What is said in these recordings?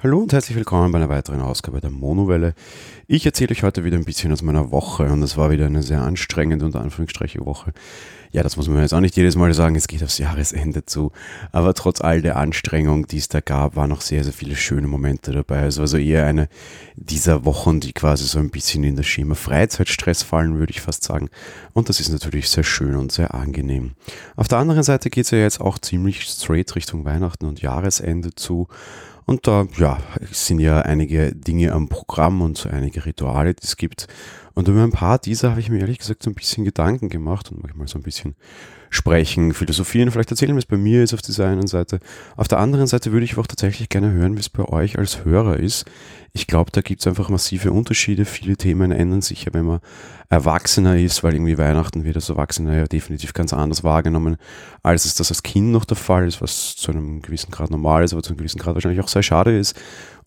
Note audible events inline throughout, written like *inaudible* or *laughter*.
Hallo und herzlich willkommen bei einer weiteren Ausgabe der Monowelle. Ich erzähle euch heute wieder ein bisschen aus meiner Woche und es war wieder eine sehr anstrengende und Anführungsstriche Woche. Ja, das muss man jetzt auch nicht jedes Mal sagen, es geht aufs Jahresende zu. Aber trotz all der Anstrengung, die es da gab, waren noch sehr, sehr viele schöne Momente dabei. Es war so eher eine dieser Wochen, die quasi so ein bisschen in das Schema Freizeitstress fallen, würde ich fast sagen. Und das ist natürlich sehr schön und sehr angenehm. Auf der anderen Seite geht es ja jetzt auch ziemlich straight Richtung Weihnachten und Jahresende zu. Und da ja, sind ja einige Dinge am Programm und so einige Rituale, die es gibt. Und über ein paar dieser habe ich mir ehrlich gesagt so ein bisschen Gedanken gemacht und manchmal so ein bisschen sprechen, philosophieren, vielleicht erzählen, es bei mir ist auf dieser einen Seite. Auf der anderen Seite würde ich auch tatsächlich gerne hören, wie es bei euch als Hörer ist. Ich glaube, da gibt es einfach massive Unterschiede. Viele Themen ändern sich ja, wenn man erwachsener ist, weil irgendwie Weihnachten wird als Erwachsener ja definitiv ganz anders wahrgenommen, als es das als Kind noch der Fall ist, was zu einem gewissen Grad normal ist, aber zu einem gewissen Grad wahrscheinlich auch sehr schade ist.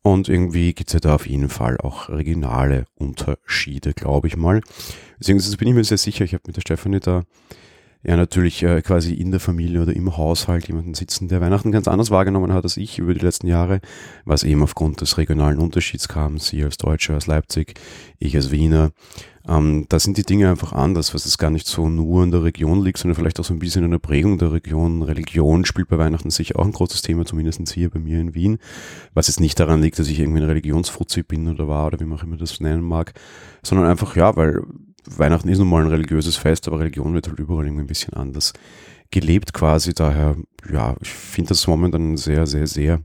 Und irgendwie gibt es ja da auf jeden Fall auch regionale Unterschiede, glaube ich mal. Beziehungsweise bin ich mir sehr sicher, ich habe mit der Stefanie da ja natürlich äh, quasi in der Familie oder im Haushalt jemanden sitzen, der Weihnachten ganz anders wahrgenommen hat als ich über die letzten Jahre, was eben aufgrund des regionalen Unterschieds kam, sie als Deutscher aus Leipzig, ich als Wiener. Ähm, da sind die Dinge einfach anders, was es gar nicht so nur in der Region liegt, sondern vielleicht auch so ein bisschen in der Prägung der Region. Religion spielt bei Weihnachten sicher auch ein großes Thema, zumindest hier bei mir in Wien, was jetzt nicht daran liegt, dass ich irgendwie ein Religionsfuzzi bin oder war oder wie man auch immer das nennen mag, sondern einfach, ja, weil Weihnachten ist nun mal ein religiöses Fest, aber Religion wird halt überall irgendwie ein bisschen anders gelebt quasi. Daher, ja, ich finde das momentan ein sehr, sehr, sehr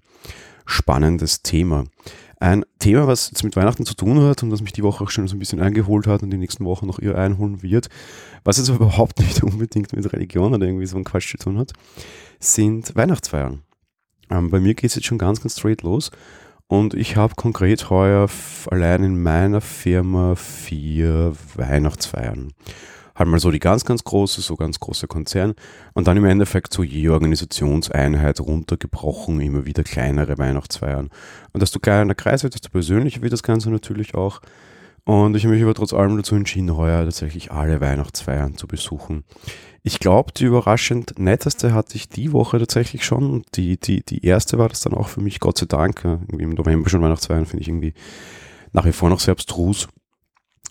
spannendes Thema. Ein Thema, was jetzt mit Weihnachten zu tun hat und was mich die Woche auch schon so ein bisschen eingeholt hat und die nächsten Wochen noch ihr einholen wird, was jetzt aber *laughs* überhaupt nicht unbedingt mit Religion oder irgendwie so ein Quatsch zu tun hat, sind Weihnachtsfeiern. Ähm, bei mir geht es jetzt schon ganz, ganz straight los. Und ich habe konkret heuer allein in meiner Firma vier Weihnachtsfeiern halt mal so die ganz, ganz große, so ganz große Konzern und dann im Endeffekt so je Organisationseinheit runtergebrochen, immer wieder kleinere Weihnachtsfeiern. Und desto kleiner Kreis wird, desto persönlicher wird das Ganze natürlich auch. Und ich habe mich aber trotz allem dazu entschieden, heuer tatsächlich alle Weihnachtsfeiern zu besuchen. Ich glaube, die überraschend netteste hatte ich die Woche tatsächlich schon. Die, die, die erste war das dann auch für mich, Gott sei Dank. Irgendwie Im November schon Weihnachtsfeiern finde ich irgendwie nach wie vor noch sehr abstrus.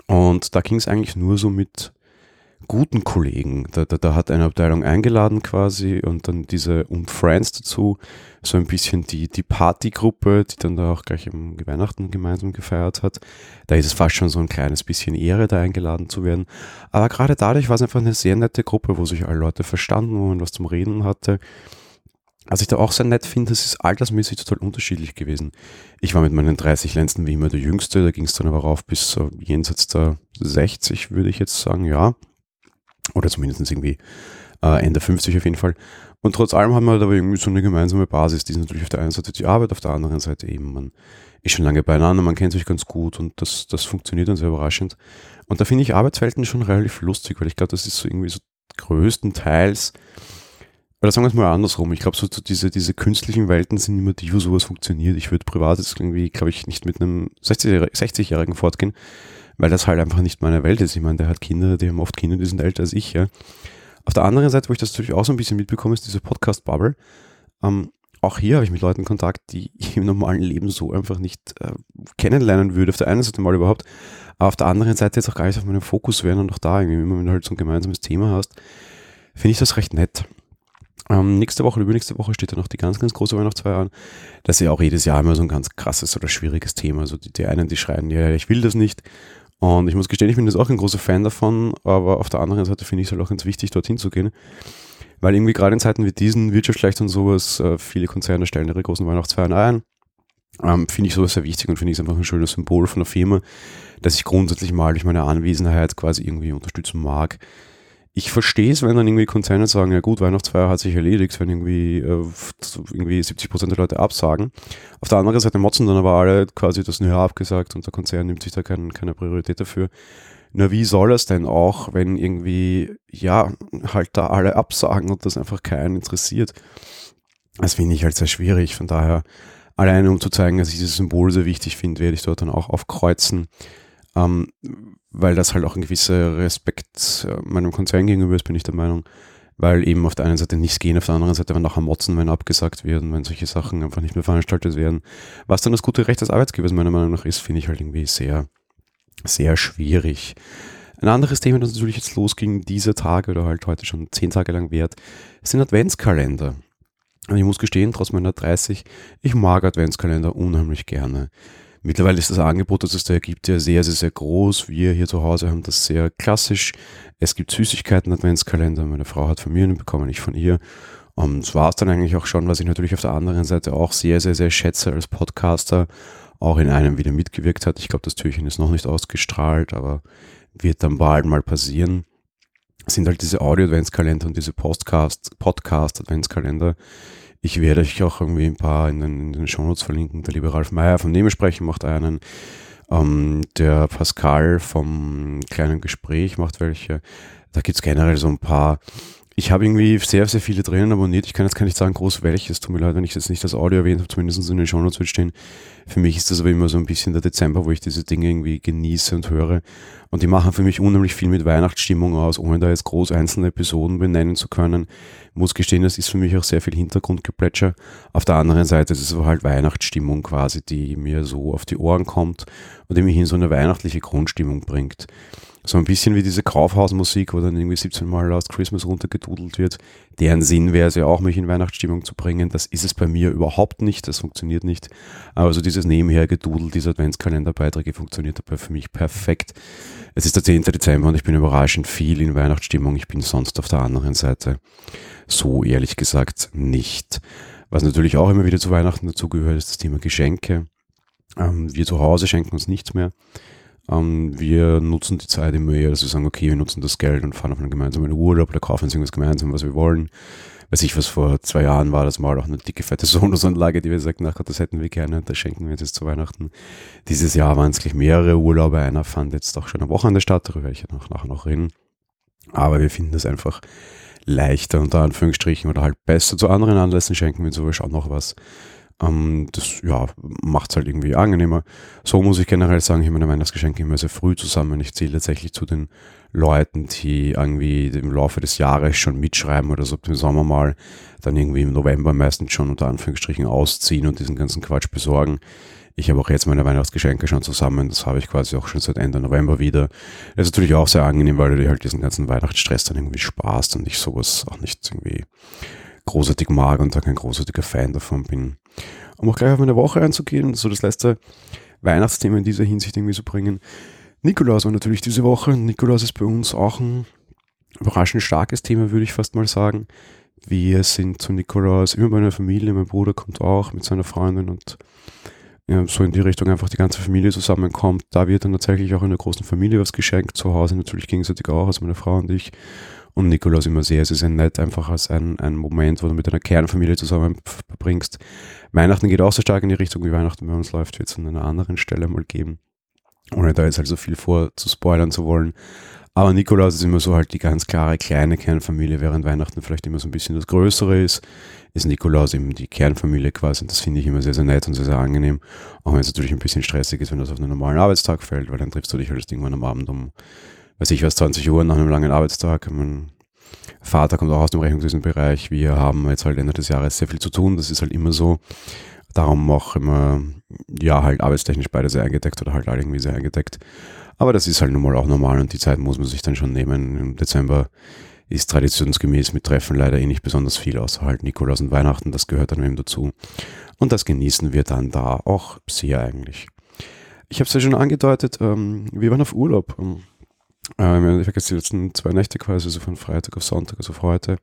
Und da ging es eigentlich nur so mit guten Kollegen. Da, da, da hat eine Abteilung eingeladen quasi und dann diese und Friends dazu, so ein bisschen die, die Partygruppe, die dann da auch gleich im Weihnachten gemeinsam gefeiert hat. Da ist es fast schon so ein kleines bisschen Ehre, da eingeladen zu werden. Aber gerade dadurch war es einfach eine sehr nette Gruppe, wo sich alle Leute verstanden, wo man was zum Reden hatte. Was ich da auch sehr nett finde, es ist altersmäßig total unterschiedlich gewesen. Ich war mit meinen 30 Lenzen wie immer der Jüngste, da ging es dann aber rauf bis so jenseits der 60, würde ich jetzt sagen, ja. Oder zumindest irgendwie äh, Ende 50 auf jeden Fall. Und trotz allem haben wir halt aber irgendwie so eine gemeinsame Basis. Die ist natürlich auf der einen Seite die Arbeit, auf der anderen Seite eben, man ist schon lange beieinander, man kennt sich ganz gut und das, das funktioniert dann sehr überraschend. Und da finde ich Arbeitswelten schon relativ lustig, weil ich glaube, das ist so irgendwie so größtenteils, oder sagen wir es mal andersrum, ich glaube, so, diese, diese künstlichen Welten sind immer die, wo sowas funktioniert. Ich würde privat jetzt irgendwie, glaube ich, nicht mit einem 60-Jährigen fortgehen, weil das halt einfach nicht meine Welt ist. Ich meine, der hat Kinder, die haben oft Kinder, die sind älter als ich, ja. Auf der anderen Seite, wo ich das natürlich auch so ein bisschen mitbekomme, ist diese Podcast-Bubble. Ähm, auch hier habe ich mit Leuten Kontakt, die ich im normalen Leben so einfach nicht äh, kennenlernen würde. Auf der einen Seite mal überhaupt, aber auf der anderen Seite jetzt auch gar nicht auf meinem Fokus wären und auch da irgendwie, wenn du halt so ein gemeinsames Thema hast, finde ich das recht nett. Ähm, nächste Woche, übernächste Woche steht dann noch die ganz, ganz große Weihnachtsfeier an. Das ist ja auch jedes Jahr immer so ein ganz krasses oder schwieriges Thema. Also die, die einen, die schreien, ja, ich will das nicht. Und ich muss gestehen, ich bin jetzt auch ein großer Fan davon, aber auf der anderen Seite finde ich es halt auch ganz wichtig, dorthin zu gehen. Weil irgendwie gerade in Zeiten wie diesen, wirtschaftsschlecht und sowas, äh, viele Konzerne stellen ihre großen Weihnachtsfeiern ein. Ähm, finde ich sowas sehr wichtig und finde ich es einfach ein schönes Symbol von der Firma, dass ich grundsätzlich mal durch meine Anwesenheit quasi irgendwie unterstützen mag ich verstehe es, wenn dann irgendwie Konzerne sagen, ja gut, Weihnachtsfeier hat sich erledigt, wenn irgendwie, äh, irgendwie 70 Prozent der Leute absagen. Auf der anderen Seite motzen dann aber alle quasi das Jahr abgesagt und der Konzern nimmt sich da kein, keine Priorität dafür. Nur wie soll es denn auch, wenn irgendwie, ja, halt da alle absagen und das einfach keinen interessiert? Das finde ich halt sehr schwierig. Von daher, alleine um zu zeigen, dass ich dieses Symbol sehr wichtig finde, werde ich dort dann auch aufkreuzen ähm, weil das halt auch ein gewisser Respekt äh, meinem Konzern gegenüber ist, bin ich der Meinung, weil eben auf der einen Seite nichts gehen, auf der anderen Seite aber nachher motzen, wenn abgesagt werden, wenn solche Sachen einfach nicht mehr veranstaltet werden. Was dann das gute Recht des Arbeitgebers meiner Meinung nach ist, finde ich halt irgendwie sehr, sehr schwierig. Ein anderes Thema, das natürlich jetzt losging, diese Tage oder halt heute schon zehn Tage lang wert, sind Adventskalender. Und ich muss gestehen, trotz meiner 30, ich mag Adventskalender unheimlich gerne. Mittlerweile ist das Angebot, das es da gibt, ja sehr, sehr, sehr groß. Wir hier zu Hause haben das sehr klassisch. Es gibt Süßigkeiten, Adventskalender. Meine Frau hat von mir einen bekommen, ich von ihr. Und das war es dann eigentlich auch schon, was ich natürlich auf der anderen Seite auch sehr, sehr, sehr schätze als Podcaster, auch in einem wieder mitgewirkt hat. Ich glaube, das Türchen ist noch nicht ausgestrahlt, aber wird dann bald mal passieren. sind halt diese Audio-Adventskalender und diese Podcast-Adventskalender. Ich werde euch auch irgendwie ein paar in den, in den Shownotes verlinken. Der liebe Ralf Meyer von Nebensprechen macht einen. Ähm, der Pascal vom kleinen Gespräch macht welche. Da gibt es generell so ein paar ich habe irgendwie sehr, sehr viele drinnen abonniert. Ich kann jetzt gar nicht sagen, groß welches. Tut mir leid, wenn ich jetzt nicht das Audio erwähnt habe, zumindest in den Shownotes wird stehen. Für mich ist das aber immer so ein bisschen der Dezember, wo ich diese Dinge irgendwie genieße und höre. Und die machen für mich unheimlich viel mit Weihnachtsstimmung aus, ohne da jetzt groß einzelne Episoden benennen zu können. Muss gestehen, das ist für mich auch sehr viel Hintergrundgeplätscher. Auf der anderen Seite ist es aber halt Weihnachtsstimmung quasi, die mir so auf die Ohren kommt und die mich in so eine weihnachtliche Grundstimmung bringt. So ein bisschen wie diese Kaufhausmusik, wo dann irgendwie 17 Mal Last Christmas runtergedudelt wird. Deren Sinn wäre es ja auch, mich in Weihnachtsstimmung zu bringen. Das ist es bei mir überhaupt nicht. Das funktioniert nicht. Aber so dieses nebenher gedudelt, diese Adventskalenderbeiträge funktioniert dabei für mich perfekt. Es ist der 10. Dezember und ich bin überraschend viel in Weihnachtsstimmung. Ich bin sonst auf der anderen Seite so ehrlich gesagt nicht. Was natürlich auch immer wieder zu Weihnachten dazugehört, ist das Thema Geschenke. Ähm, wir zu Hause schenken uns nichts mehr. Ähm, wir nutzen die Zeit immer eher, dass wir sagen, okay, wir nutzen das Geld und fahren auf einen gemeinsamen Urlaub oder kaufen uns irgendwas gemeinsam, was wir wollen. Weiß ich, was vor zwei Jahren war, das mal auch eine dicke, fette *laughs* Sonusanlage, die wir sagten, ach Gott, das hätten wir gerne das schenken wir jetzt zu Weihnachten. Dieses Jahr waren es gleich mehrere Urlaube. Einer fand jetzt auch schon eine Woche an der Statt, darüber werde ich ja nachher noch reden. Aber wir finden das einfach leichter, unter Anführungsstrichen, oder halt besser zu anderen Anlässen schenken wir sowas auch noch was. Ähm, das ja, macht es halt irgendwie angenehmer. So muss ich generell sagen, ich meine Weihnachtsgeschenke immer sehr früh zusammen. Ich zähle tatsächlich zu den Leuten, die irgendwie im Laufe des Jahres schon mitschreiben oder so im Sommer mal, dann irgendwie im November meistens schon unter Anführungsstrichen ausziehen und diesen ganzen Quatsch besorgen. Ich habe auch jetzt meine Weihnachtsgeschenke schon zusammen. Das habe ich quasi auch schon seit Ende November wieder. Das ist natürlich auch sehr angenehm, weil du dir halt diesen ganzen Weihnachtsstress dann irgendwie sparst und ich sowas auch nicht irgendwie großartig mag und da kein großartiger Fan davon bin. Um auch gleich auf meine Woche einzugehen und so das letzte Weihnachtsthema in dieser Hinsicht irgendwie zu bringen. Nikolaus war natürlich diese Woche. Nikolaus ist bei uns auch ein überraschend starkes Thema, würde ich fast mal sagen. Wir sind zu Nikolaus immer bei einer Familie. Mein Bruder kommt auch mit seiner Freundin und ja, so in die Richtung einfach die ganze Familie zusammenkommt. Da wird dann tatsächlich auch in der großen Familie was geschenkt. Zu Hause natürlich gegenseitig auch, also meine Frau und ich und Nikolaus immer sehr, sehr, sehr nett, einfach als ein, ein Moment, wo du mit deiner Kernfamilie zusammen verbringst. Weihnachten geht auch so stark in die Richtung, wie Weihnachten bei uns läuft, wird es an einer anderen Stelle mal geben, ohne da jetzt halt so viel vor zu spoilern zu wollen. Aber Nikolaus ist immer so halt die ganz klare kleine Kernfamilie, während Weihnachten vielleicht immer so ein bisschen das Größere ist, ist Nikolaus eben die Kernfamilie quasi und das finde ich immer sehr, sehr nett und sehr, sehr angenehm. Auch wenn es natürlich ein bisschen stressig ist, wenn das auf einen normalen Arbeitstag fällt, weil dann triffst du dich halt irgendwann am Abend um weiß ich was, 20 Uhr nach einem langen Arbeitstag. Mein Vater kommt auch aus dem Rechnungswesenbereich. Wir haben jetzt halt Ende des Jahres sehr viel zu tun. Das ist halt immer so. Darum auch immer, ja, halt arbeitstechnisch beide sehr eingedeckt oder halt irgendwie sehr eingedeckt. Aber das ist halt nun mal auch normal und die Zeit muss man sich dann schon nehmen. Im Dezember ist traditionsgemäß mit Treffen leider eh nicht besonders viel, außer halt Nikolaus und Weihnachten. Das gehört dann eben dazu. Und das genießen wir dann da auch sehr eigentlich. Ich habe es ja schon angedeutet, ähm, wir waren auf Urlaub. Ähm, äh, Endeffekt jetzt die letzten zwei Nächte quasi, also von Freitag auf Sonntag, also auf heute.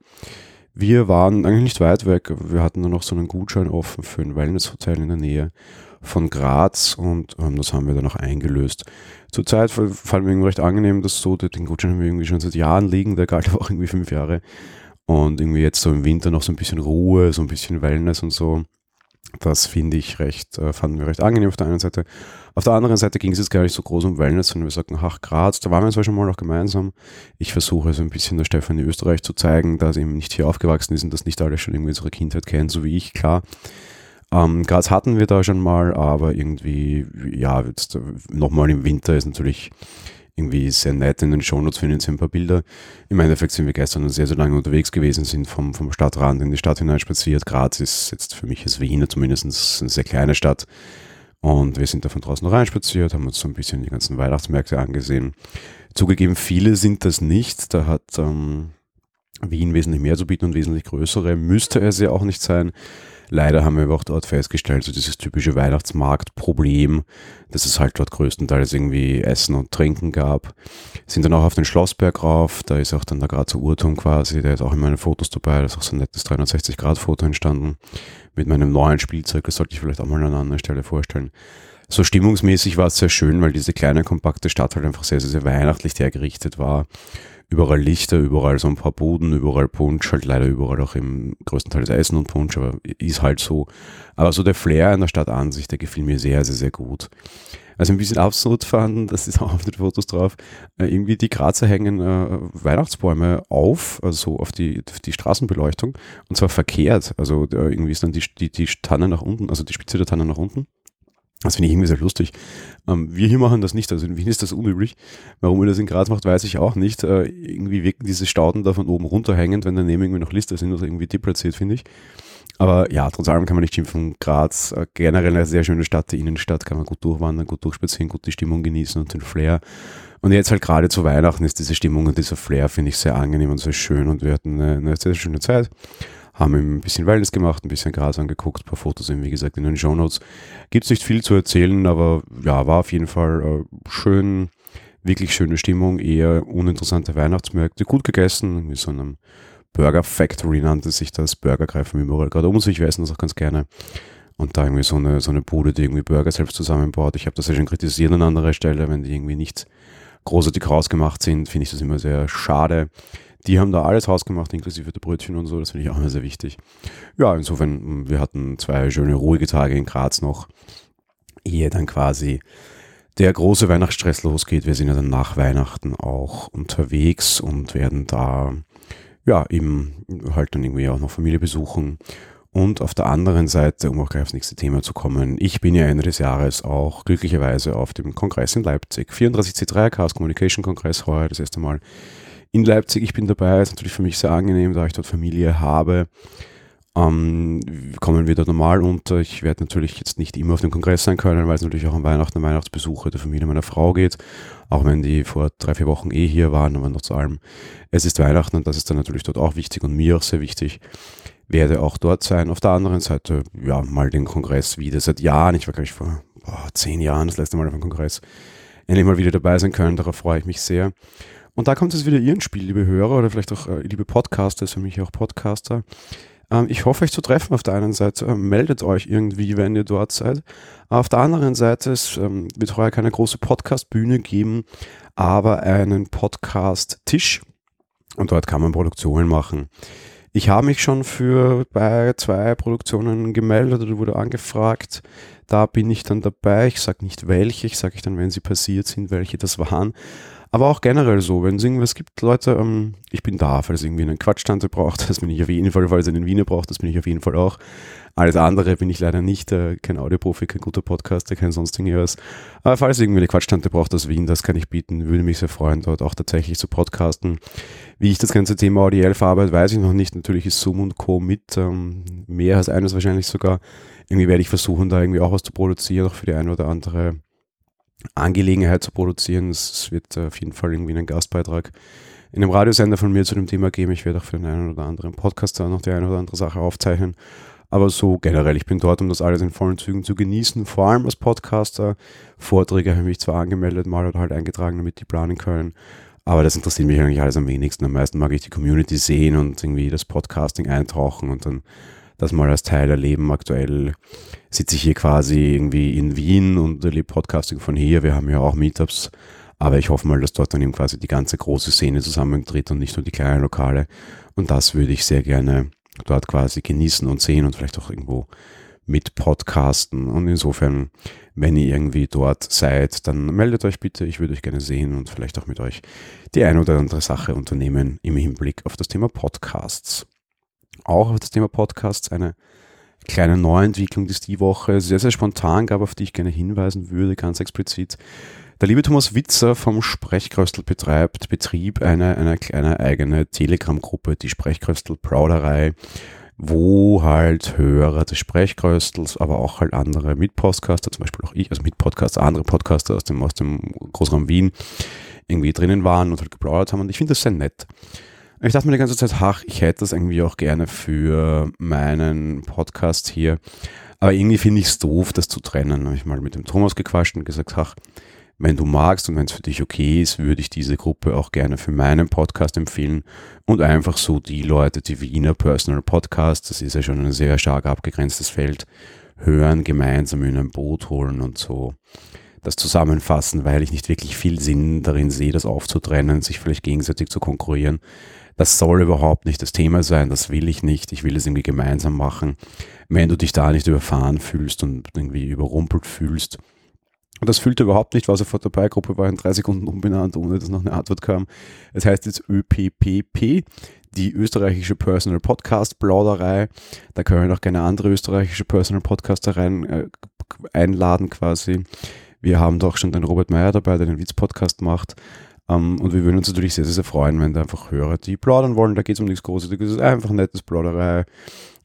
Wir waren eigentlich nicht weit weg. Wir hatten dann noch so einen Gutschein offen für ein Wellness-Hotel in der Nähe von Graz und ähm, das haben wir dann auch eingelöst. Zurzeit fand mir irgendwie recht angenehm, dass so, den Gutschein haben wir irgendwie schon seit Jahren liegen, der galt *laughs* aber auch irgendwie fünf Jahre. Und irgendwie jetzt so im Winter noch so ein bisschen Ruhe, so ein bisschen Wellness und so. Das finde ich recht, äh, fanden wir recht angenehm auf der einen Seite. Auf der anderen Seite ging es jetzt gar nicht so groß um Wellness, sondern wir sagten, ach Graz, da waren wir zwar schon mal noch gemeinsam. Ich versuche so ein bisschen der Stefanie Österreich zu zeigen, dass sie eben nicht hier aufgewachsen ist und das nicht alle schon irgendwie unsere Kindheit kennen, so wie ich, klar. Ähm, Graz hatten wir da schon mal, aber irgendwie, ja, jetzt nochmal im Winter ist natürlich irgendwie sehr nett. In den Shownotes finden Sie ein paar Bilder. Im Endeffekt sind wir gestern sehr, sehr lange unterwegs gewesen, sind vom, vom Stadtrand in die Stadt hinein spaziert. Graz ist jetzt für mich als Wiener zumindest eine sehr kleine Stadt. Und wir sind da von draußen rein spaziert, haben uns so ein bisschen die ganzen Weihnachtsmärkte angesehen. Zugegeben, viele sind das nicht. Da hat ähm, Wien wesentlich mehr zu bieten und wesentlich größere. Müsste es ja auch nicht sein. Leider haben wir aber auch dort festgestellt, so dieses typische Weihnachtsmarktproblem, dass es halt dort größtenteils irgendwie Essen und Trinken gab. Sind dann auch auf den Schlossberg rauf, da ist auch dann der Grazer Uhrturm quasi, der ist auch in meinen Fotos dabei, da ist auch so ein nettes 360-Grad-Foto entstanden. Mit meinem neuen Spielzeug, das sollte ich vielleicht auch mal an einer anderen Stelle vorstellen. So stimmungsmäßig war es sehr schön, weil diese kleine, kompakte Stadt halt einfach sehr, sehr, sehr weihnachtlich hergerichtet war überall Lichter, überall so ein paar Buden, überall Punsch, halt leider überall auch im größten Teil Essen und Punsch, aber ist halt so. Aber so der Flair in der Stadt an sich, der gefiel mir sehr, sehr, sehr gut. Also ein bisschen absurd fanden, *laughs* das ist auch auf den Fotos drauf, äh, irgendwie die Grazer hängen äh, Weihnachtsbäume auf, also auf die, auf die Straßenbeleuchtung und zwar verkehrt. Also äh, irgendwie ist dann die, die, die Tanne nach unten, also die Spitze der Tanne nach unten das finde ich irgendwie sehr lustig. Ähm, wir hier machen das nicht, also in Wien ist das unüblich. Warum ihr das in Graz macht, weiß ich auch nicht. Äh, irgendwie wirken diese Stauden da von oben runterhängend, wenn daneben irgendwie noch Lister sind oder irgendwie deplatziert, finde ich. Aber ja, trotz allem kann man nicht schimpfen. Graz, äh, generell eine sehr schöne Stadt, die Innenstadt, kann man gut durchwandern, gut durchspazieren, gut die Stimmung genießen und den Flair. Und jetzt halt gerade zu Weihnachten ist diese Stimmung und dieser Flair, finde ich, sehr angenehm und sehr schön und wir hatten eine, eine sehr schöne Zeit haben ein bisschen Wellness gemacht, ein bisschen Gras angeguckt, ein paar Fotos sind wie gesagt in den Show Notes. Gibt es nicht viel zu erzählen, aber ja, war auf jeden Fall äh, schön, wirklich schöne Stimmung, eher uninteressante Weihnachtsmärkte, gut gegessen, mit so einem Burger Factory nannte sich das, Burger greifen überall gerade um sich, wir essen das auch ganz gerne. Und da irgendwie so eine, so eine Bude, die irgendwie Burger selbst zusammenbaut. Ich habe das ja schon kritisiert an anderer Stelle, wenn die irgendwie nicht großartig rausgemacht sind, finde ich das immer sehr schade. Die haben da alles rausgemacht, inklusive der Brötchen und so. Das finde ich auch immer sehr wichtig. Ja, insofern, wir hatten zwei schöne, ruhige Tage in Graz noch, ehe dann quasi der große Weihnachtsstress losgeht. Wir sind ja dann nach Weihnachten auch unterwegs und werden da, ja, eben halt dann irgendwie auch noch Familie besuchen. Und auf der anderen Seite, um auch gleich aufs nächste Thema zu kommen, ich bin ja Ende des Jahres auch glücklicherweise auf dem Kongress in Leipzig. 34C3 Chaos Communication Kongress, heuer das erste Mal in Leipzig. Ich bin dabei, ist natürlich für mich sehr angenehm, da ich dort Familie habe. Ähm, kommen wir da normal unter. Ich werde natürlich jetzt nicht immer auf dem Kongress sein können, weil es natürlich auch an Weihnachten und Weihnachtsbesuche der Familie meiner Frau geht. Auch wenn die vor drei, vier Wochen eh hier waren, aber noch zu allem. Es ist Weihnachten und das ist dann natürlich dort auch wichtig und mir auch sehr wichtig. Werde auch dort sein. Auf der anderen Seite, ja, mal den Kongress wieder seit Jahren. Ich war, glaube ich, vor boah, zehn Jahren das letzte Mal auf dem Kongress. Endlich mal wieder dabei sein können. Darauf freue ich mich sehr. Und da kommt es wieder Ihr ins Spiel, liebe Hörer oder vielleicht auch äh, liebe Podcaster, ist für mich auch Podcaster. Ähm, ich hoffe, euch zu treffen auf der einen Seite. Äh, meldet euch irgendwie, wenn ihr dort seid. Auf der anderen Seite, es ähm, wird heuer keine große Podcast-Bühne geben, aber einen Podcast-Tisch. Und dort kann man Produktionen machen. Ich habe mich schon für bei zwei Produktionen gemeldet oder wurde angefragt. Da bin ich dann dabei. Ich sage nicht welche, ich sage ich dann, wenn sie passiert sind, welche das waren. Aber auch generell so, wenn es irgendwas gibt, Leute, ähm, ich bin da, falls irgendwie einen Quatschtante braucht, *laughs* das bin ich auf jeden Fall, falls es einen Wiener braucht, das bin ich auf jeden Fall auch. Alles andere bin ich leider nicht, äh, kein Audioprofi, kein guter Podcaster, kein sonst irgendwas. Aber falls irgendwie eine Quatschtante braucht aus Wien, das kann ich bieten, würde mich sehr freuen, dort auch tatsächlich zu podcasten. Wie ich das ganze Thema audiell verarbeite, weiß ich noch nicht. Natürlich ist Zoom und Co. mit, ähm, mehr als eines wahrscheinlich sogar. Irgendwie werde ich versuchen, da irgendwie auch was zu produzieren, auch für die eine oder andere Angelegenheit zu produzieren. Es wird auf jeden Fall irgendwie einen Gastbeitrag in einem Radiosender von mir zu dem Thema geben. Ich werde auch für den einen oder anderen Podcaster noch die eine oder andere Sache aufzeichnen. Aber so generell, ich bin dort, um das alles in vollen Zügen zu genießen, vor allem als Podcaster. Vorträge habe ich mich zwar angemeldet, mal oder halt eingetragen, damit die planen können. Aber das interessiert mich eigentlich alles am wenigsten. Am meisten mag ich die Community sehen und irgendwie das Podcasting eintauchen und dann das mal als Teil erleben. Aktuell sitze ich hier quasi irgendwie in Wien und erlebe Podcasting von hier. Wir haben ja auch Meetups, aber ich hoffe mal, dass dort dann eben quasi die ganze große Szene zusammentritt und nicht nur die kleinen Lokale. Und das würde ich sehr gerne dort quasi genießen und sehen und vielleicht auch irgendwo mit Podcasten. Und insofern, wenn ihr irgendwie dort seid, dann meldet euch bitte. Ich würde euch gerne sehen und vielleicht auch mit euch die eine oder andere Sache unternehmen im Hinblick auf das Thema Podcasts auch auf das Thema Podcasts eine kleine Neuentwicklung, die es die Woche sehr, sehr spontan gab, auf die ich gerne hinweisen würde, ganz explizit. Der liebe Thomas Witzer vom Sprechkröstel betreibt, betrieb eine, eine kleine eigene Telegram-Gruppe, die Sprechkröstel Plauderei, wo halt Hörer des Sprechkröstels, aber auch halt andere Mitpodcaster, zum Beispiel auch ich, also Mitpodcaster, andere Podcaster aus dem, aus dem Großraum Wien irgendwie drinnen waren und halt geplaudert haben und ich finde das sehr nett. Ich dachte mir die ganze Zeit, ach, ich hätte das irgendwie auch gerne für meinen Podcast hier. Aber irgendwie finde ich es doof, das zu trennen. Habe ich mal mit dem Thomas gequatscht und gesagt, ach, wenn du magst und wenn es für dich okay ist, würde ich diese Gruppe auch gerne für meinen Podcast empfehlen und einfach so die Leute, die Wiener Personal Podcast, das ist ja schon ein sehr stark abgegrenztes Feld, hören, gemeinsam in ein Boot holen und so das zusammenfassen, weil ich nicht wirklich viel Sinn darin sehe, das aufzutrennen, sich vielleicht gegenseitig zu konkurrieren. Das soll überhaupt nicht das Thema sein, das will ich nicht. Ich will es irgendwie gemeinsam machen. Wenn du dich da nicht überfahren fühlst und irgendwie überrumpelt fühlst, und das fühlte überhaupt nicht, was er vor der Beigruppe war in drei Sekunden umbenannt, ohne dass noch eine Antwort kam. Es heißt jetzt ÖPPP, die österreichische Personal Podcast Plauderei. Da können wir auch gerne andere österreichische Personal Podcaster rein äh, einladen quasi. Wir haben doch schon den Robert Meyer dabei, der den Witz-Podcast macht. Ähm, und wir würden uns natürlich sehr, sehr, sehr freuen, wenn da einfach Hörer, die plaudern wollen. Da geht es um nichts Großes, das ist einfach ein nettes Plauderei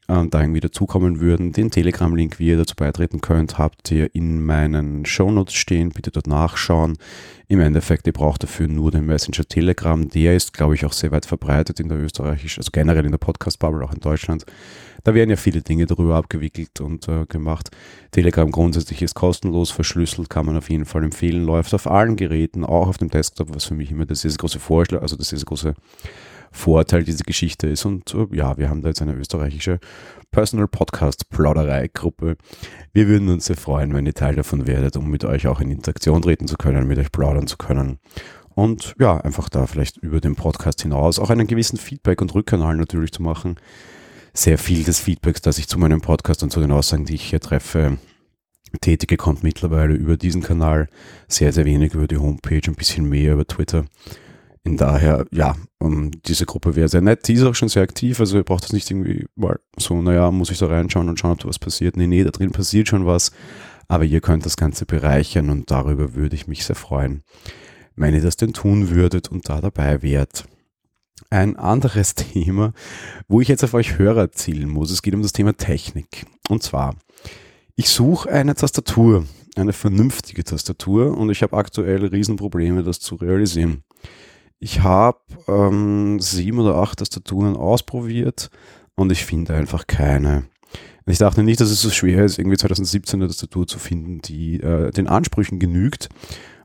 ähm, da irgendwie dazukommen würden. Den Telegram-Link, wie ihr dazu beitreten könnt, habt ihr in meinen Shownotes stehen. Bitte dort nachschauen. Im Endeffekt, ihr braucht dafür nur den Messenger Telegram. Der ist, glaube ich, auch sehr weit verbreitet in der österreichischen, also generell in der Podcast-Bubble, auch in Deutschland. Da werden ja viele Dinge darüber abgewickelt und äh, gemacht. Telegram grundsätzlich ist kostenlos, verschlüsselt, kann man auf jeden Fall empfehlen, läuft auf allen Geräten, auch auf dem Desktop, was für mich immer das ist große Vorschlag, also das ist große Vorteil diese Geschichte ist. Und äh, ja, wir haben da jetzt eine österreichische Personal Podcast Plauderei Gruppe. Wir würden uns sehr freuen, wenn ihr Teil davon werdet, um mit euch auch in Interaktion treten zu können, mit euch plaudern zu können. Und ja, einfach da vielleicht über den Podcast hinaus auch einen gewissen Feedback und Rückkanal natürlich zu machen. Sehr viel des Feedbacks, das ich zu meinem Podcast und zu den Aussagen, die ich hier treffe, tätige, kommt mittlerweile über diesen Kanal. Sehr, sehr wenig über die Homepage, ein bisschen mehr über Twitter. In daher, ja, um, ähm, diese Gruppe wäre sehr nett. Die ist auch schon sehr aktiv, also ihr braucht das nicht irgendwie mal so, naja, muss ich da reinschauen und schauen, ob da was passiert. Nee, nee, da drin passiert schon was. Aber ihr könnt das Ganze bereichern und darüber würde ich mich sehr freuen, wenn ihr das denn tun würdet und da dabei wärt. Ein anderes *laughs* Thema, wo ich jetzt auf euch Hörer zielen muss, es geht um das Thema Technik. Und zwar, ich suche eine Tastatur, eine vernünftige Tastatur und ich habe aktuell Riesenprobleme, das zu realisieren. Ich habe ähm, sieben oder acht Tastaturen ausprobiert und ich finde einfach keine. Ich dachte nicht, dass es so schwer ist, irgendwie 2017 eine Tastatur zu finden, die äh, den Ansprüchen genügt.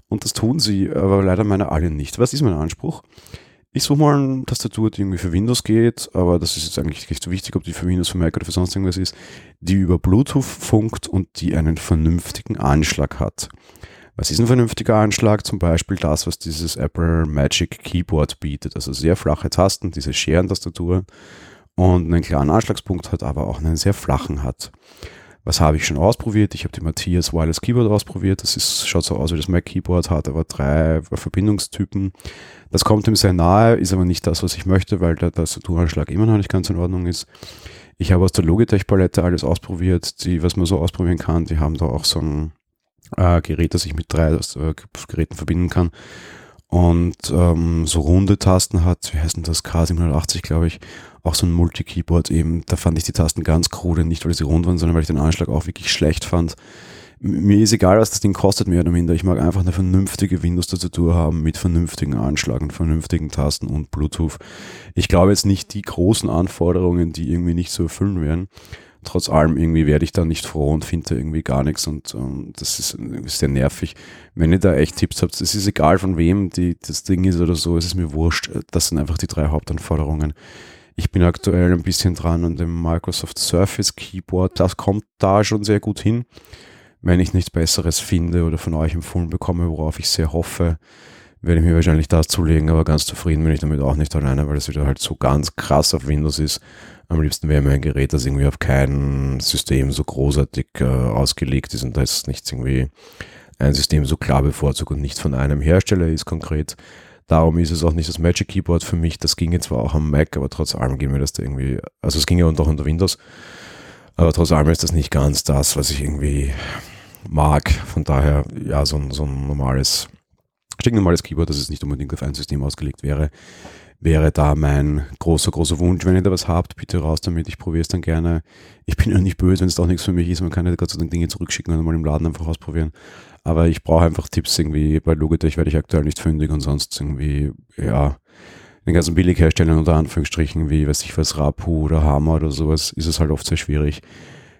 Und das tun sie, aber leider meine alle nicht. Was ist mein Anspruch? Ich suche mal eine Tastatur, die irgendwie für Windows geht, aber das ist jetzt eigentlich nicht so wichtig, ob die für Windows, für Mac oder für sonst irgendwas ist, die über Bluetooth funkt und die einen vernünftigen Anschlag hat. Was ist ein vernünftiger Anschlag? Zum Beispiel das, was dieses Apple Magic Keyboard bietet. Also sehr flache Tasten, diese Scheren-Tastatur und einen klaren Anschlagspunkt hat, aber auch einen sehr flachen hat. Was habe ich schon ausprobiert? Ich habe die Matthias Wireless Keyboard ausprobiert. Das ist, schaut so aus wie das Mac Keyboard, hat aber drei Verbindungstypen. Das kommt ihm sehr nahe, ist aber nicht das, was ich möchte, weil der Tastaturanschlag immer noch nicht ganz in Ordnung ist. Ich habe aus der Logitech-Palette alles ausprobiert, die, was man so ausprobieren kann. Die haben da auch so ein äh, Gerät, das ich mit drei äh, Geräten verbinden kann. Und ähm, so runde Tasten hat, wie heißt denn das, K780, glaube ich, auch so ein Multi-Keyboard eben. Da fand ich die Tasten ganz krude, nicht weil sie rund waren, sondern weil ich den Anschlag auch wirklich schlecht fand. Mir ist egal, was das Ding kostet, mehr oder minder. Ich mag einfach eine vernünftige Windows-Tastatur haben mit vernünftigen Anschlag und vernünftigen Tasten und Bluetooth. Ich glaube jetzt nicht die großen Anforderungen, die irgendwie nicht zu erfüllen wären trotz allem irgendwie werde ich da nicht froh und finde irgendwie gar nichts und ähm, das ist, ist sehr nervig. Wenn ihr da echt Tipps habt, es ist egal von wem die, das Ding ist oder so, es ist mir wurscht. Das sind einfach die drei Hauptanforderungen. Ich bin aktuell ein bisschen dran an dem Microsoft Surface Keyboard. Das kommt da schon sehr gut hin. Wenn ich nichts Besseres finde oder von euch empfohlen bekomme, worauf ich sehr hoffe, werde ich mir wahrscheinlich das zulegen, aber ganz zufrieden bin ich damit auch nicht alleine, weil es wieder halt so ganz krass auf Windows ist. Am liebsten wäre mir ein Gerät, das irgendwie auf kein System so großartig äh, ausgelegt ist und da ist nichts irgendwie ein System so klar bevorzugt und nicht von einem Hersteller ist konkret. Darum ist es auch nicht das Magic Keyboard für mich. Das ginge zwar auch am Mac, aber trotz allem ging mir das da irgendwie, also es ging ja auch unter Windows. Aber trotz allem ist das nicht ganz das, was ich irgendwie mag. Von daher, ja, so so ein normales, stinknormales Keyboard, das ist nicht unbedingt auf ein System ausgelegt wäre, wäre da mein großer, großer Wunsch. Wenn ihr da was habt, bitte raus damit. Ich probiere es dann gerne. Ich bin ja nicht böse, wenn es doch nichts für mich ist. Man kann ja Gott sei Dank Dinge zurückschicken und mal im Laden einfach ausprobieren. Aber ich brauche einfach Tipps irgendwie. Bei Logitech werde ich aktuell nicht fündig und sonst irgendwie, ja, den ganzen Billigherstellern unter Anführungsstrichen, wie, weiß ich was, Rapu oder Hammer oder sowas, ist es halt oft sehr schwierig.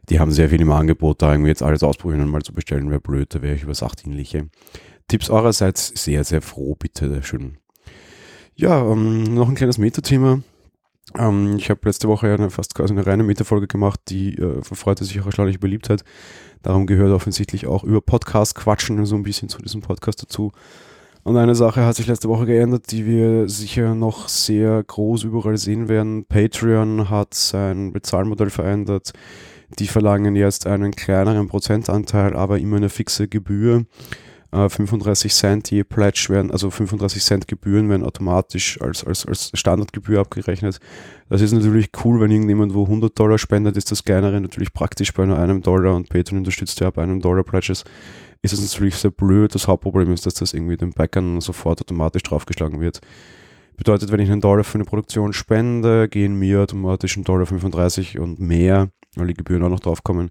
Die haben sehr viel im Angebot, da irgendwie jetzt alles ausprobieren und mal zu bestellen, wäre blöd, da wäre ich über sachdienliche. Tipps eurerseits sehr, sehr froh, bitte, schön. Ja, ähm, noch ein kleines Meta-Thema. Ähm, ich habe letzte Woche ja eine, fast quasi eine reine Meta-Folge gemacht, die äh, verfreute sich auch erstaunliche Beliebtheit. Darum gehört offensichtlich auch über Podcast quatschen so ein bisschen zu diesem Podcast dazu. Und eine Sache hat sich letzte Woche geändert, die wir sicher noch sehr groß überall sehen werden. Patreon hat sein Bezahlmodell verändert. Die verlangen jetzt einen kleineren Prozentanteil, aber immer eine fixe Gebühr. 35 äh, Cent je Pledge werden, also 35 Cent Gebühren werden automatisch als, als, als Standardgebühr abgerechnet. Das ist natürlich cool, wenn irgendjemand wo 100 Dollar spendet, ist das kleinere natürlich praktisch bei nur einem Dollar und Patreon unterstützt ja ab einem Dollar Pledges ist es natürlich sehr blöd. Das Hauptproblem ist, dass das irgendwie den Backern sofort automatisch draufgeschlagen wird. Bedeutet, wenn ich einen Dollar für eine Produktion spende, gehen mir automatisch ein Dollar 35 und mehr, weil die Gebühren auch noch draufkommen,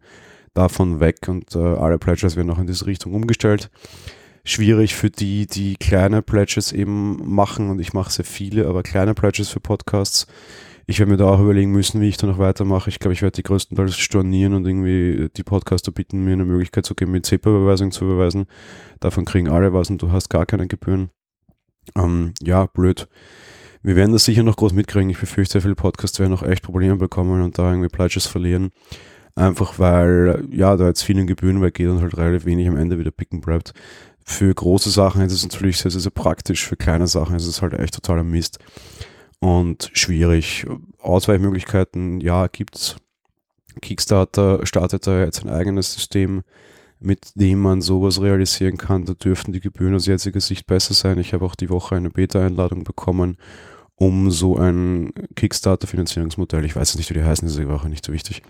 davon weg und äh, alle Pledges werden auch in diese Richtung umgestellt. Schwierig für die, die kleine Pledges eben machen und ich mache sehr viele, aber kleine Pledges für Podcasts ich werde mir da auch überlegen müssen, wie ich da noch weitermache. Ich glaube, ich werde die größtenteils stornieren und irgendwie die Podcaster bitten, mir eine Möglichkeit zu geben, mit SEPA-Überweisung zu überweisen. Davon kriegen alle was und du hast gar keine Gebühren. Ähm, ja, blöd. Wir werden das sicher noch groß mitkriegen. Ich befürchte, viele Podcasts werden noch echt Probleme bekommen und da irgendwie Pledges verlieren. Einfach weil, ja, da jetzt vielen Gebühren weggeht und halt relativ wenig am Ende wieder picken bleibt. Für große Sachen ist es natürlich sehr, sehr, sehr praktisch. Für kleine Sachen ist es halt echt totaler Mist und schwierig. Ausweichmöglichkeiten, ja, gibt's. Kickstarter startet da jetzt ein eigenes System, mit dem man sowas realisieren kann. Da dürften die Gebühren aus jetziger Sicht besser sein. Ich habe auch die Woche eine Beta-Einladung bekommen, um so ein Kickstarter-Finanzierungsmodell, ich weiß nicht, wie die heißen, ist Woche nicht so wichtig,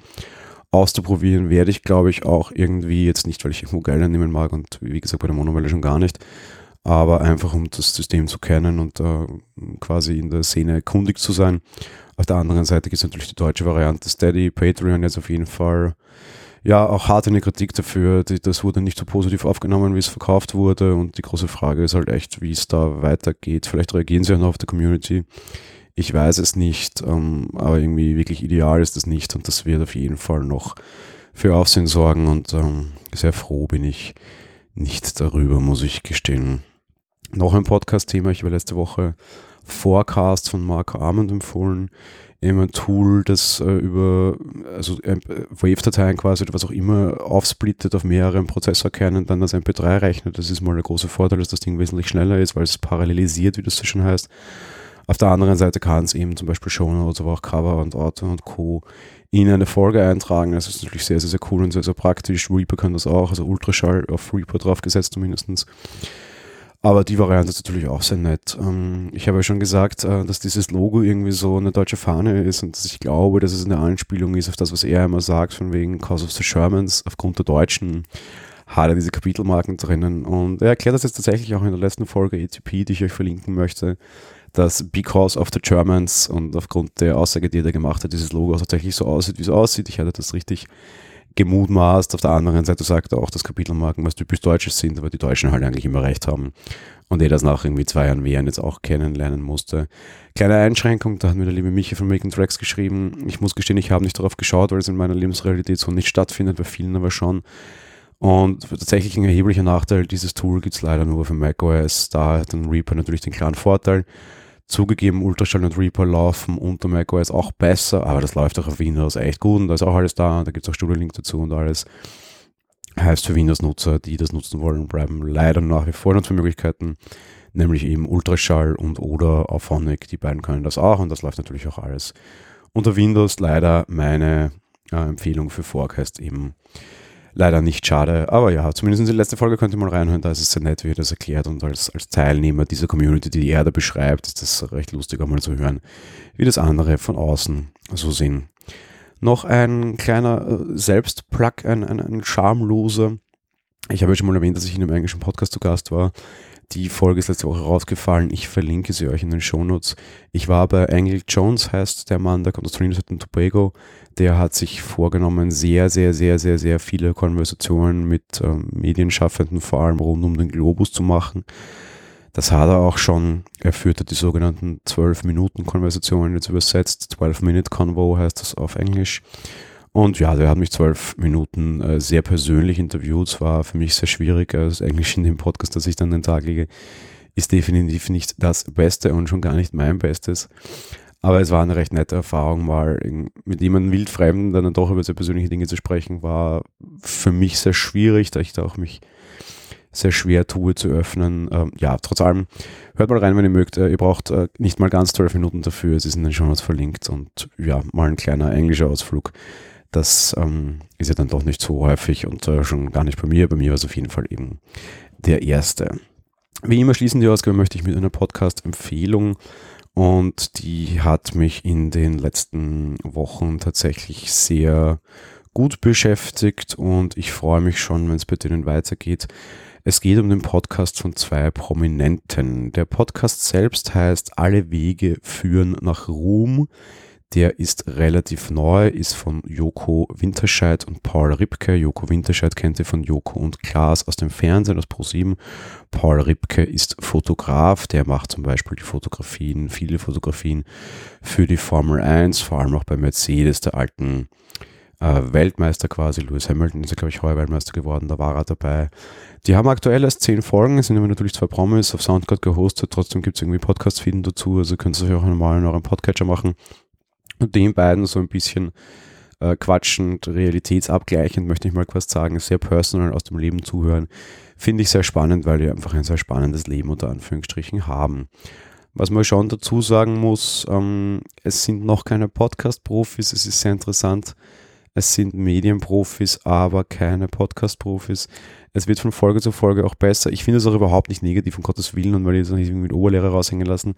auszuprobieren. Werde ich, glaube ich, auch irgendwie, jetzt nicht, weil ich irgendwo Geld annehmen mag und wie gesagt bei der Monowelle schon gar nicht, aber einfach um das System zu kennen und äh, quasi in der Szene kundig zu sein. Auf der anderen Seite gibt es natürlich die deutsche Variante Steady, Patreon jetzt auf jeden Fall. Ja, auch hart eine Kritik dafür. Die, das wurde nicht so positiv aufgenommen, wie es verkauft wurde. Und die große Frage ist halt echt, wie es da weitergeht. Vielleicht reagieren sie auch noch auf die Community. Ich weiß es nicht, ähm, aber irgendwie wirklich ideal ist das nicht. Und das wird auf jeden Fall noch für Aufsehen sorgen. Und ähm, sehr froh bin ich nicht darüber, muss ich gestehen. Noch ein Podcast-Thema. Ich habe letzte Woche Forecast von Mark Armand empfohlen. Eben ein Tool, das äh, über also äh, Wave-Dateien quasi oder was auch immer aufsplittet auf mehreren Prozessorkernen, dann das MP3 rechnet. Das ist mal der große Vorteil, dass das Ding wesentlich schneller ist, weil es parallelisiert, wie das so schon heißt. Auf der anderen Seite kann es eben zum Beispiel Shownotes, aber auch Cover und Auto und Co. in eine Folge eintragen. Das ist natürlich sehr, sehr, sehr cool und sehr, sehr praktisch. Reaper kann das auch, also Ultraschall auf Reaper draufgesetzt zumindestens. Aber die Variante ist natürlich auch sehr nett. Ähm, ich habe ja schon gesagt, äh, dass dieses Logo irgendwie so eine deutsche Fahne ist und dass ich glaube, dass es eine Anspielung ist auf das, was er immer sagt, von wegen Cause of the Shermans, aufgrund der Deutschen hat er diese Kapitelmarken drinnen. Und er erklärt das jetzt tatsächlich auch in der letzten Folge ETP, die ich euch verlinken möchte, dass because of the Germans und aufgrund der Aussage, die er da gemacht hat, dieses Logo tatsächlich so aussieht, wie es aussieht. Ich hatte das richtig gemutmaßt. Auf der anderen Seite sagt er auch, dass Kapitelmarken was typisch Deutsches sind, aber die Deutschen halt eigentlich immer recht haben. Und er das nach irgendwie zwei Jahren Wehren jetzt auch kennenlernen musste. Kleine Einschränkung, da hat mir der liebe Michi von Making Tracks geschrieben. Ich muss gestehen, ich habe nicht darauf geschaut, weil es in meiner Lebensrealität so nicht stattfindet, bei vielen aber schon. Und tatsächlich ein erheblicher Nachteil, dieses Tool gibt es leider nur für macOS. Da hat ein Reaper natürlich den klaren Vorteil. Zugegeben, Ultraschall und Reaper laufen unter macOS auch besser, aber das läuft auch auf Windows echt gut und da ist auch alles da. Da gibt es auch Studio Link dazu und alles. Heißt für Windows-Nutzer, die das nutzen wollen, bleiben leider nach wie vor noch zwei Möglichkeiten, nämlich eben Ultraschall und oder Auphonic. Die beiden können das auch und das läuft natürlich auch alles unter Windows. Leider meine äh, Empfehlung für Forecast eben leider nicht schade. Aber ja, zumindest in die letzte Folge könnt ihr mal reinhören, da ist es sehr nett, wie er das erklärt. Und als, als Teilnehmer dieser Community, die er da beschreibt, ist das recht lustig, auch mal zu hören, wie das andere von außen so sehen. Noch ein kleiner äh, Selbstplug, ein, ein, ein schamloser. Ich habe ja schon mal erwähnt, dass ich in einem englischen Podcast zu Gast war. Die Folge ist letzte Woche rausgefallen. Ich verlinke sie euch in den Shownotes. Ich war bei Angel Jones, heißt der Mann, der kommt aus Trinidad und Tobago. Der hat sich vorgenommen, sehr, sehr, sehr, sehr, sehr viele Konversationen mit ähm, Medienschaffenden, vor allem rund um den Globus zu machen. Das hat er auch schon. Er führte die sogenannten 12-Minuten-Konversationen jetzt übersetzt. 12-Minute-Convo heißt das auf Englisch. Und ja, der hat mich zwölf Minuten äh, sehr persönlich interviewt. Es war für mich sehr schwierig. Äh, das Englisch in dem Podcast, das ich dann den Tag lege, ist definitiv nicht das Beste und schon gar nicht mein Bestes. Aber es war eine recht nette Erfahrung, mal mit jemandem wildfremden dann doch über sehr persönliche Dinge zu sprechen, war für mich sehr schwierig, da ich da auch mich sehr schwer tue zu öffnen. Ähm, ja, trotz allem, hört mal rein, wenn ihr mögt. Äh, ihr braucht äh, nicht mal ganz zwölf Minuten dafür. Es ist in den Show Notes verlinkt und ja, mal ein kleiner englischer Ausflug. Das ähm, ist ja dann doch nicht so häufig und äh, schon gar nicht bei mir. Bei mir war es auf jeden Fall eben der erste. Wie immer schließen die Ausgabe möchte ich mit einer Podcast-Empfehlung und die hat mich in den letzten Wochen tatsächlich sehr gut beschäftigt und ich freue mich schon, wenn es bei denen weitergeht. Es geht um den Podcast von zwei Prominenten. Der Podcast selbst heißt Alle Wege führen nach Ruhm. Der ist relativ neu, ist von Joko Winterscheid und Paul Ripke. Joko Winterscheid kennt ihr von Joko und Klaas aus dem Fernsehen, aus ProSieben. Paul Ripke ist Fotograf, der macht zum Beispiel die Fotografien, viele Fotografien für die Formel 1, vor allem auch bei Mercedes, der alten äh, Weltmeister quasi. Lewis Hamilton ist, glaube ich, heuer Weltmeister geworden, da war er dabei. Die haben aktuell erst zehn Folgen, es sind immer natürlich zwei Promis auf Soundcloud gehostet, trotzdem gibt es irgendwie Podcast-Feeden dazu, also könnt ihr euch auch normal in eurem Podcatcher machen den beiden so ein bisschen äh, quatschend, realitätsabgleichend, möchte ich mal kurz sagen, sehr personal aus dem Leben zuhören, finde ich sehr spannend, weil die einfach ein sehr spannendes Leben unter Anführungsstrichen haben. Was man schon dazu sagen muss, ähm, es sind noch keine Podcast-Profis, es ist sehr interessant. Es sind Medienprofis, aber keine Podcast-Profis. Es wird von Folge zu Folge auch besser. Ich finde es auch überhaupt nicht negativ, um Gottes Willen, und weil ich es nicht mit Oberlehrer raushängen lassen.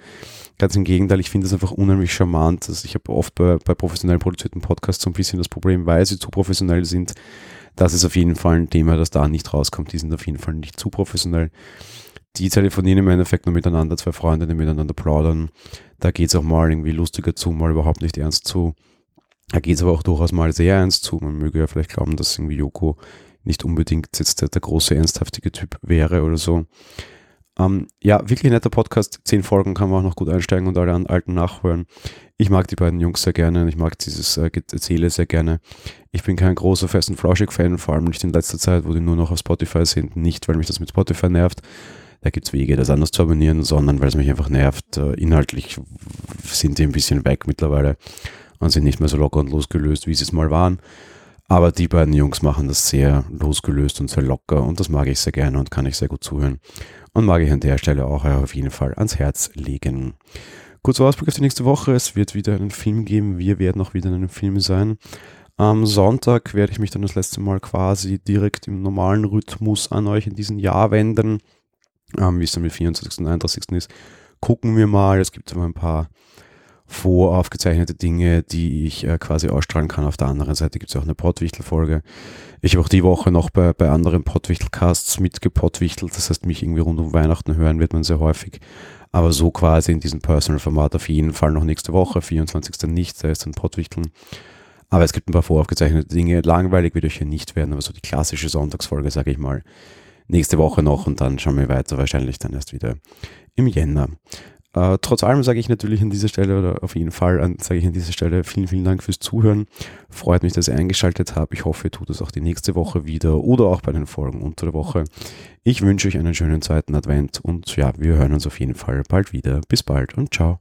Ganz im Gegenteil, ich finde es einfach unheimlich charmant. Also ich habe oft bei, bei professionell produzierten Podcasts so ein bisschen das Problem, weil sie zu professionell sind. Das ist auf jeden Fall ein Thema, das da nicht rauskommt. Die sind auf jeden Fall nicht zu professionell. Die telefonieren im Endeffekt nur miteinander, zwei Freunde, die miteinander plaudern. Da geht es auch mal irgendwie lustiger zu, mal überhaupt nicht ernst zu. Da geht es aber auch durchaus mal sehr ernst zu. Man möge ja vielleicht glauben, dass irgendwie Joko nicht unbedingt jetzt der, der große, ernsthaftige Typ wäre oder so. Ähm, ja, wirklich netter Podcast. Zehn Folgen kann man auch noch gut einsteigen und alle alten nachhören. Ich mag die beiden Jungs sehr gerne. Ich mag dieses äh, Erzähle sehr gerne. Ich bin kein großer Fest- und Flauschig-Fan, vor allem nicht in letzter Zeit, wo die nur noch auf Spotify sind. Nicht, weil mich das mit Spotify nervt. Da gibt es Wege, das anders zu abonnieren, sondern weil es mich einfach nervt. Äh, inhaltlich sind die ein bisschen weg mittlerweile und sind nicht mehr so locker und losgelöst, wie sie es mal waren. Aber die beiden Jungs machen das sehr losgelöst und sehr locker und das mag ich sehr gerne und kann ich sehr gut zuhören. Und mag ich an der Stelle auch auf jeden Fall ans Herz legen. Kurzer Ausblick auf die nächste Woche. Es wird wieder einen Film geben. Wir werden auch wieder in einem Film sein. Am Sonntag werde ich mich dann das letzte Mal quasi direkt im normalen Rhythmus an euch in diesem Jahr wenden. Ähm, wie es dann mit 24. und 31. ist. Gucken wir mal. Es gibt aber ein paar voraufgezeichnete Dinge, die ich äh, quasi ausstrahlen kann. Auf der anderen Seite gibt es auch eine Pottwichtel-Folge. Ich habe auch die Woche noch bei, bei anderen Pottwichtel-Casts mitgepottwichtelt. Das heißt, mich irgendwie rund um Weihnachten hören wird man sehr häufig. Aber so quasi in diesem Personal-Format auf jeden Fall noch nächste Woche, 24. nicht, da ist dann Pottwichteln. Aber es gibt ein paar voraufgezeichnete Dinge. Langweilig wird euch hier nicht werden, aber so die klassische Sonntagsfolge, sage ich mal, nächste Woche noch und dann schauen wir weiter, wahrscheinlich dann erst wieder im Jänner. Äh, trotz allem sage ich natürlich an dieser Stelle oder auf jeden Fall sage ich an dieser Stelle vielen, vielen Dank fürs Zuhören. Freut mich, dass ihr eingeschaltet habt. Ich hoffe, ihr tut es auch die nächste Woche wieder oder auch bei den Folgen unter der Woche. Ich wünsche euch einen schönen zweiten Advent und ja, wir hören uns auf jeden Fall bald wieder. Bis bald und ciao.